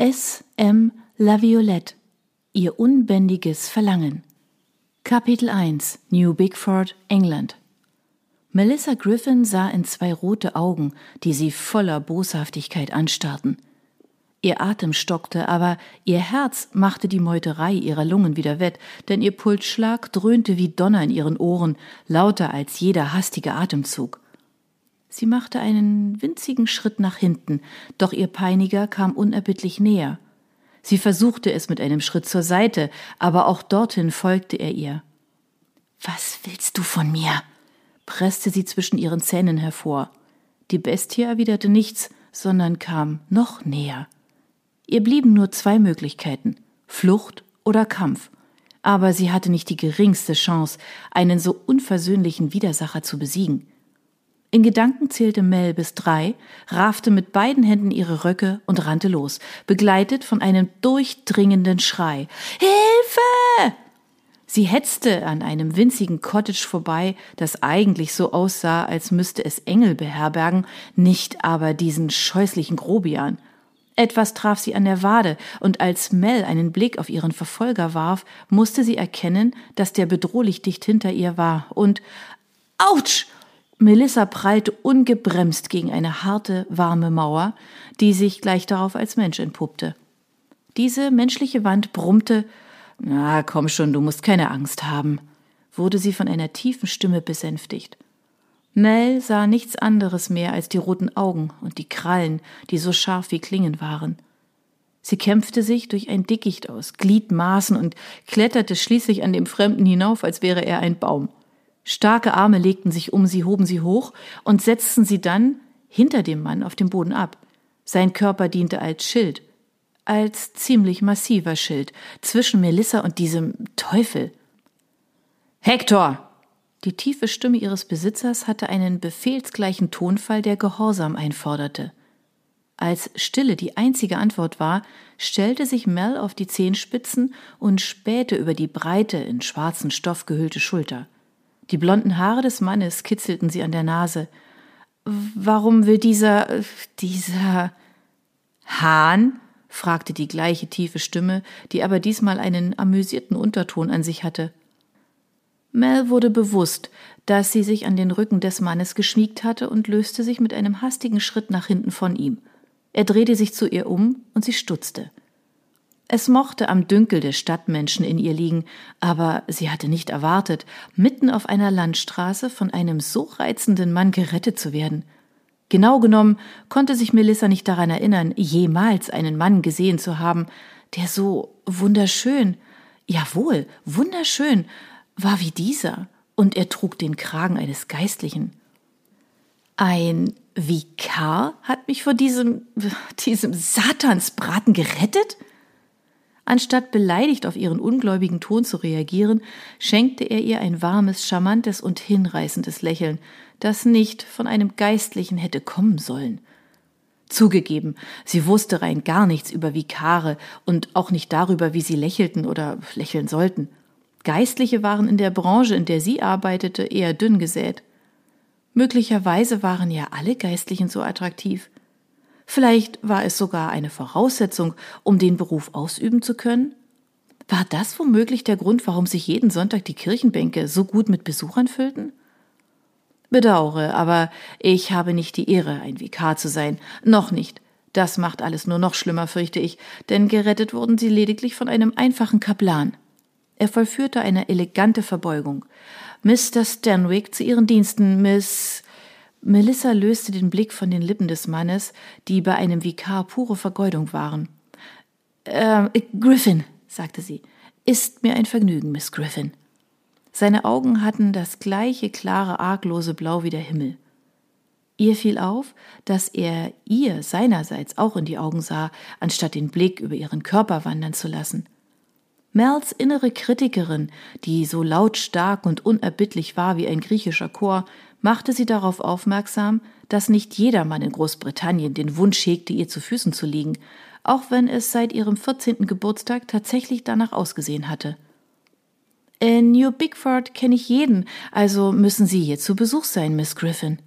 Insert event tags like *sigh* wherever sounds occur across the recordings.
S. M. La Violette Ihr unbändiges Verlangen Kapitel 1 New Bigford, England Melissa Griffin sah in zwei rote Augen, die sie voller Boshaftigkeit anstarrten. Ihr Atem stockte, aber ihr Herz machte die Meuterei ihrer Lungen wieder wett, denn ihr Pulsschlag dröhnte wie Donner in ihren Ohren, lauter als jeder hastige Atemzug. Sie machte einen winzigen Schritt nach hinten, doch ihr Peiniger kam unerbittlich näher. Sie versuchte es mit einem Schritt zur Seite, aber auch dorthin folgte er ihr. Was willst du von mir? presste sie zwischen ihren Zähnen hervor. Die Bestie erwiderte nichts, sondern kam noch näher. Ihr blieben nur zwei Möglichkeiten Flucht oder Kampf. Aber sie hatte nicht die geringste Chance, einen so unversöhnlichen Widersacher zu besiegen. In Gedanken zählte Mel bis drei, raffte mit beiden Händen ihre Röcke und rannte los, begleitet von einem durchdringenden Schrei. Hilfe! Sie hetzte an einem winzigen Cottage vorbei, das eigentlich so aussah, als müsste es Engel beherbergen, nicht aber diesen scheußlichen Grobian. Etwas traf sie an der Wade, und als Mel einen Blick auf ihren Verfolger warf, musste sie erkennen, dass der bedrohlich dicht hinter ihr war, und Autsch! Melissa prallte ungebremst gegen eine harte, warme Mauer, die sich gleich darauf als Mensch entpuppte. Diese menschliche Wand brummte Na, komm schon, du musst keine Angst haben, wurde sie von einer tiefen Stimme besänftigt. Mel sah nichts anderes mehr als die roten Augen und die Krallen, die so scharf wie Klingen waren. Sie kämpfte sich durch ein Dickicht aus Gliedmaßen und kletterte schließlich an dem Fremden hinauf, als wäre er ein Baum. Starke Arme legten sich um sie, hoben sie hoch und setzten sie dann hinter dem Mann auf dem Boden ab. Sein Körper diente als Schild, als ziemlich massiver Schild zwischen Melissa und diesem Teufel. Hector! Die tiefe Stimme ihres Besitzers hatte einen befehlsgleichen Tonfall, der Gehorsam einforderte. Als Stille die einzige Antwort war, stellte sich Mel auf die Zehenspitzen und spähte über die breite, in schwarzen Stoff gehüllte Schulter. Die blonden Haare des Mannes kitzelten sie an der Nase. Warum will dieser, dieser Hahn? fragte die gleiche tiefe Stimme, die aber diesmal einen amüsierten Unterton an sich hatte. Mel wurde bewusst, dass sie sich an den Rücken des Mannes geschmiegt hatte und löste sich mit einem hastigen Schritt nach hinten von ihm. Er drehte sich zu ihr um und sie stutzte. Es mochte am Dünkel des Stadtmenschen in ihr liegen, aber sie hatte nicht erwartet, mitten auf einer Landstraße von einem so reizenden Mann gerettet zu werden. Genau genommen konnte sich Melissa nicht daran erinnern, jemals einen Mann gesehen zu haben, der so wunderschön, jawohl, wunderschön war wie dieser, und er trug den Kragen eines Geistlichen. Ein Vikar hat mich vor diesem, *laughs* diesem Satansbraten gerettet? Anstatt beleidigt auf ihren ungläubigen Ton zu reagieren, schenkte er ihr ein warmes, charmantes und hinreißendes Lächeln, das nicht von einem Geistlichen hätte kommen sollen. Zugegeben, sie wusste rein gar nichts über Vikare und auch nicht darüber, wie sie lächelten oder lächeln sollten. Geistliche waren in der Branche, in der sie arbeitete, eher dünn gesät. Möglicherweise waren ja alle Geistlichen so attraktiv. Vielleicht war es sogar eine Voraussetzung, um den Beruf ausüben zu können? War das womöglich der Grund, warum sich jeden Sonntag die Kirchenbänke so gut mit Besuchern füllten? Bedauere, aber ich habe nicht die Ehre, ein Vikar zu sein. Noch nicht. Das macht alles nur noch schlimmer, fürchte ich, denn gerettet wurden sie lediglich von einem einfachen Kaplan. Er vollführte eine elegante Verbeugung. Mr. Stanwick zu Ihren Diensten, Miss. Melissa löste den Blick von den Lippen des Mannes, die bei einem Vikar pure Vergeudung waren. Äh, Griffin, sagte sie. Ist mir ein Vergnügen, Miss Griffin. Seine Augen hatten das gleiche klare, arglose Blau wie der Himmel. Ihr fiel auf, dass er ihr seinerseits auch in die Augen sah, anstatt den Blick über ihren Körper wandern zu lassen. Mels innere Kritikerin, die so lautstark und unerbittlich war wie ein griechischer Chor, machte sie darauf aufmerksam, dass nicht jedermann in Großbritannien den Wunsch hegte, ihr zu Füßen zu liegen, auch wenn es seit ihrem 14. Geburtstag tatsächlich danach ausgesehen hatte. In New Bigford kenne ich jeden, also müssen Sie hier zu Besuch sein, Miss Griffin.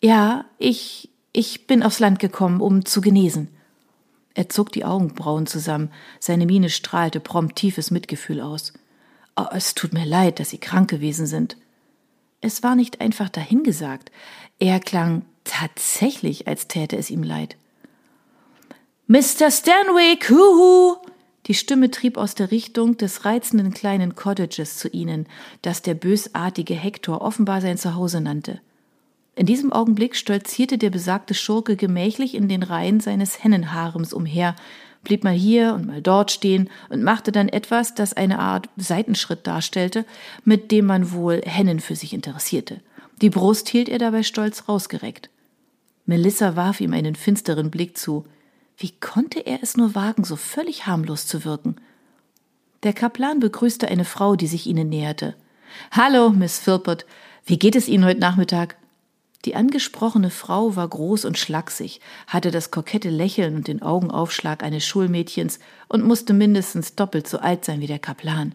Ja, ich, ich bin aufs Land gekommen, um zu genesen. Er zog die Augenbrauen zusammen, seine Miene strahlte prompt tiefes Mitgefühl aus. Oh, es tut mir leid, dass Sie krank gewesen sind. Es war nicht einfach dahingesagt. Er klang tatsächlich, als täte es ihm leid. Mr. Stanwick, huhu! Die Stimme trieb aus der Richtung des reizenden kleinen Cottages zu ihnen, das der bösartige Hektor offenbar sein Zuhause nannte. In diesem Augenblick stolzierte der besagte Schurke gemächlich in den Reihen seines Hennenharems umher, blieb mal hier und mal dort stehen und machte dann etwas, das eine Art Seitenschritt darstellte, mit dem man wohl Hennen für sich interessierte. Die Brust hielt er dabei stolz rausgereckt. Melissa warf ihm einen finsteren Blick zu. Wie konnte er es nur wagen, so völlig harmlos zu wirken? Der Kaplan begrüßte eine Frau, die sich ihnen näherte. Hallo, Miss Philpott. Wie geht es Ihnen heute Nachmittag? Die angesprochene Frau war groß und schlaksig, hatte das kokette Lächeln und den Augenaufschlag eines Schulmädchens und musste mindestens doppelt so alt sein wie der Kaplan.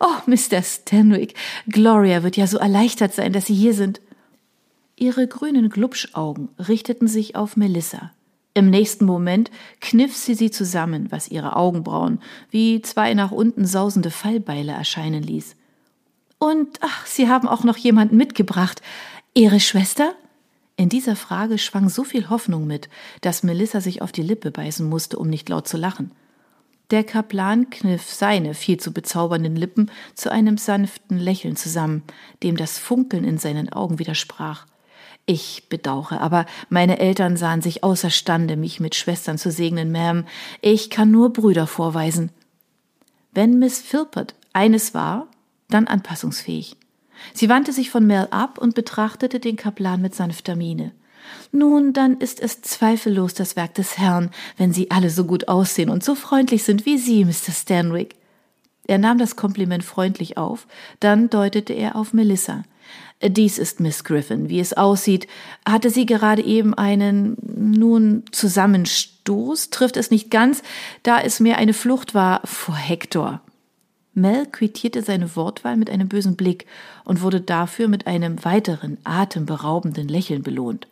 Oh, Mr. Stanwick, Gloria wird ja so erleichtert sein, dass Sie hier sind. Ihre grünen Glubschaugen richteten sich auf Melissa. Im nächsten Moment kniff sie sie zusammen, was ihre Augenbrauen wie zwei nach unten sausende Fallbeile erscheinen ließ. Und ach, Sie haben auch noch jemanden mitgebracht. Ihre Schwester? In dieser Frage schwang so viel Hoffnung mit, dass Melissa sich auf die Lippe beißen musste, um nicht laut zu lachen. Der Kaplan kniff seine viel zu bezaubernden Lippen zu einem sanften Lächeln zusammen, dem das Funkeln in seinen Augen widersprach. Ich bedauere, aber meine Eltern sahen sich außerstande, mich mit Schwestern zu segnen, Ma'am. Ich kann nur Brüder vorweisen. Wenn Miss Philpott eines war, dann anpassungsfähig. Sie wandte sich von Mel ab und betrachtete den Kaplan mit sanfter Miene. Nun, dann ist es zweifellos das Werk des Herrn, wenn Sie alle so gut aussehen und so freundlich sind wie Sie, Mr. Stanwick. Er nahm das Kompliment freundlich auf, dann deutete er auf Melissa. Dies ist Miss Griffin. Wie es aussieht, hatte sie gerade eben einen, nun, Zusammenstoß, trifft es nicht ganz, da es mehr eine Flucht war vor Hector. Mel quittierte seine Wortwahl mit einem bösen Blick und wurde dafür mit einem weiteren atemberaubenden Lächeln belohnt.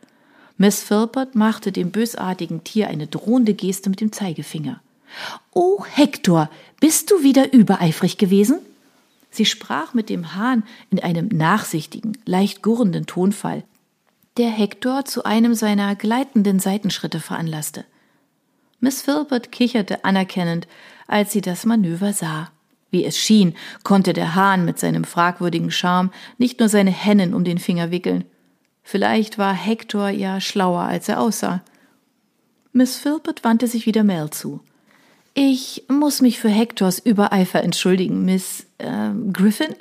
Miss Philpott machte dem bösartigen Tier eine drohende Geste mit dem Zeigefinger. Oh, Hector, bist du wieder übereifrig gewesen? Sie sprach mit dem Hahn in einem nachsichtigen, leicht gurrenden Tonfall, der Hektor zu einem seiner gleitenden Seitenschritte veranlasste. Miss Philpott kicherte anerkennend, als sie das Manöver sah. Wie es schien, konnte der Hahn mit seinem fragwürdigen Charme nicht nur seine Hennen um den Finger wickeln. Vielleicht war Hektor ja schlauer, als er aussah. Miss Philpott wandte sich wieder Mel zu. Ich muss mich für Hektors Übereifer entschuldigen, Miss äh, Griffin.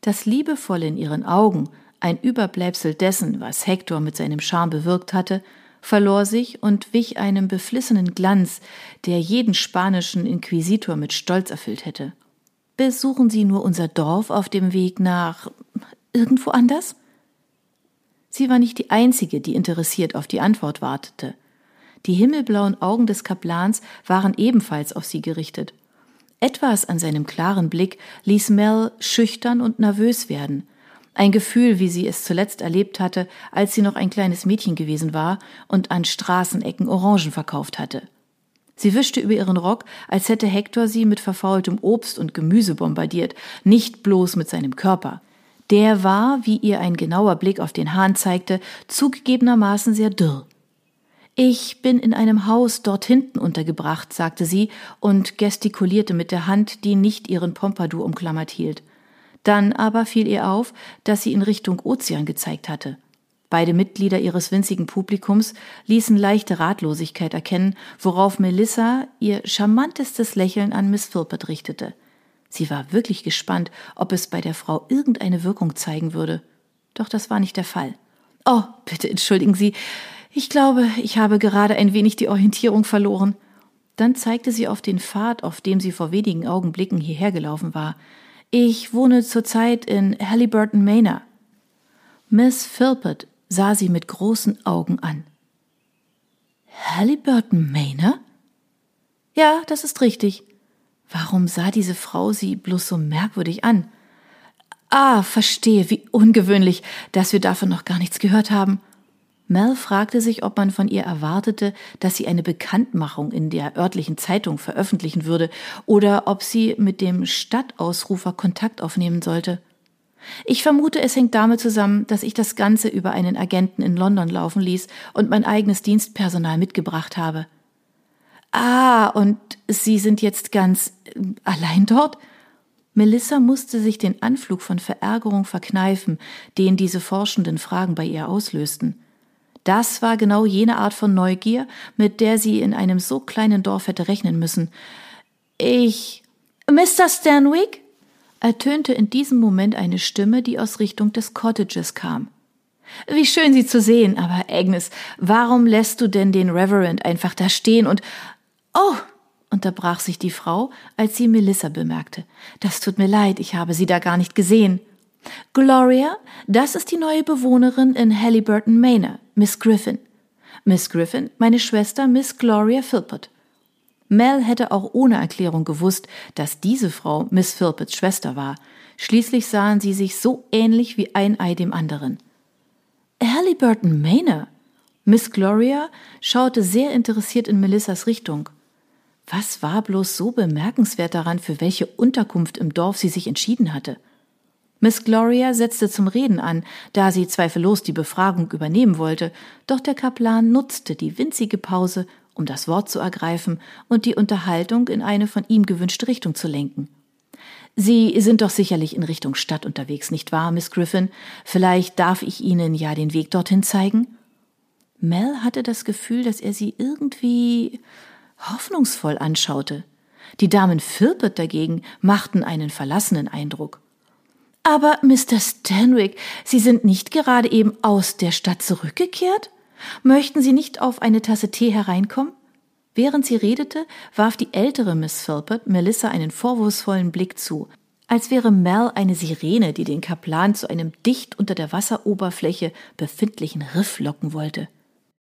Das Liebevolle in ihren Augen, ein Überbleibsel dessen, was Hektor mit seinem Charme bewirkt hatte, verlor sich und wich einem beflissenen Glanz, der jeden spanischen Inquisitor mit Stolz erfüllt hätte. Besuchen Sie nur unser Dorf auf dem Weg nach irgendwo anders? Sie war nicht die einzige, die interessiert auf die Antwort wartete. Die himmelblauen Augen des Kaplans waren ebenfalls auf sie gerichtet. Etwas an seinem klaren Blick ließ Mel schüchtern und nervös werden. Ein Gefühl, wie sie es zuletzt erlebt hatte, als sie noch ein kleines Mädchen gewesen war und an Straßenecken Orangen verkauft hatte. Sie wischte über ihren Rock, als hätte Hektor sie mit verfaultem Obst und Gemüse bombardiert, nicht bloß mit seinem Körper. Der war, wie ihr ein genauer Blick auf den Hahn zeigte, zugegebenermaßen sehr dürr. Ich bin in einem Haus dort hinten untergebracht, sagte sie und gestikulierte mit der Hand, die nicht ihren Pompadour umklammert hielt. Dann aber fiel ihr auf, dass sie in Richtung Ozean gezeigt hatte. Beide Mitglieder ihres winzigen Publikums ließen leichte Ratlosigkeit erkennen, worauf Melissa ihr charmantestes Lächeln an Miss Philpott richtete. Sie war wirklich gespannt, ob es bei der Frau irgendeine Wirkung zeigen würde. Doch das war nicht der Fall. Oh, bitte entschuldigen Sie, ich glaube, ich habe gerade ein wenig die Orientierung verloren. Dann zeigte sie auf den Pfad, auf dem sie vor wenigen Augenblicken hierher gelaufen war. Ich wohne zurzeit in Halliburton Manor. Miss Philpott sah sie mit großen Augen an. Halliburton Manor? Ja, das ist richtig. Warum sah diese Frau sie bloß so merkwürdig an? Ah, verstehe, wie ungewöhnlich, dass wir davon noch gar nichts gehört haben. Mel fragte sich, ob man von ihr erwartete, dass sie eine Bekanntmachung in der örtlichen Zeitung veröffentlichen würde oder ob sie mit dem Stadtausrufer Kontakt aufnehmen sollte. Ich vermute, es hängt damit zusammen, dass ich das Ganze über einen Agenten in London laufen ließ und mein eigenes Dienstpersonal mitgebracht habe. Ah, und Sie sind jetzt ganz äh, allein dort? Melissa musste sich den Anflug von Verärgerung verkneifen, den diese forschenden Fragen bei ihr auslösten. Das war genau jene Art von Neugier, mit der sie in einem so kleinen Dorf hätte rechnen müssen. Ich. Mr. Stanwick? Ertönte in diesem Moment eine Stimme, die aus Richtung des Cottages kam. Wie schön Sie zu sehen, aber Agnes, warum lässt du denn den Reverend einfach da stehen und Oh, unterbrach sich die Frau, als sie Melissa bemerkte. Das tut mir leid, ich habe sie da gar nicht gesehen. Gloria, das ist die neue Bewohnerin in Halliburton Manor, Miss Griffin. Miss Griffin, meine Schwester Miss Gloria Philpott. Mel hätte auch ohne Erklärung gewusst, dass diese Frau Miss Philpotts Schwester war. Schließlich sahen sie sich so ähnlich wie ein Ei dem anderen. Halliburton Manor? Miss Gloria schaute sehr interessiert in Melissas Richtung. Was war bloß so bemerkenswert daran, für welche Unterkunft im Dorf sie sich entschieden hatte? Miss Gloria setzte zum Reden an, da sie zweifellos die Befragung übernehmen wollte, doch der Kaplan nutzte die winzige Pause, um das Wort zu ergreifen und die Unterhaltung in eine von ihm gewünschte Richtung zu lenken. Sie sind doch sicherlich in Richtung Stadt unterwegs, nicht wahr, Miss Griffin? Vielleicht darf ich Ihnen ja den Weg dorthin zeigen? Mel hatte das Gefühl, dass er sie irgendwie hoffnungsvoll anschaute. Die Damen Philpott dagegen machten einen verlassenen Eindruck. Aber Mr. Stanwick, Sie sind nicht gerade eben aus der Stadt zurückgekehrt? Möchten Sie nicht auf eine Tasse Tee hereinkommen? Während sie redete, warf die ältere Miss Philpott Melissa einen vorwurfsvollen Blick zu, als wäre Mel eine Sirene, die den Kaplan zu einem dicht unter der Wasseroberfläche befindlichen Riff locken wollte.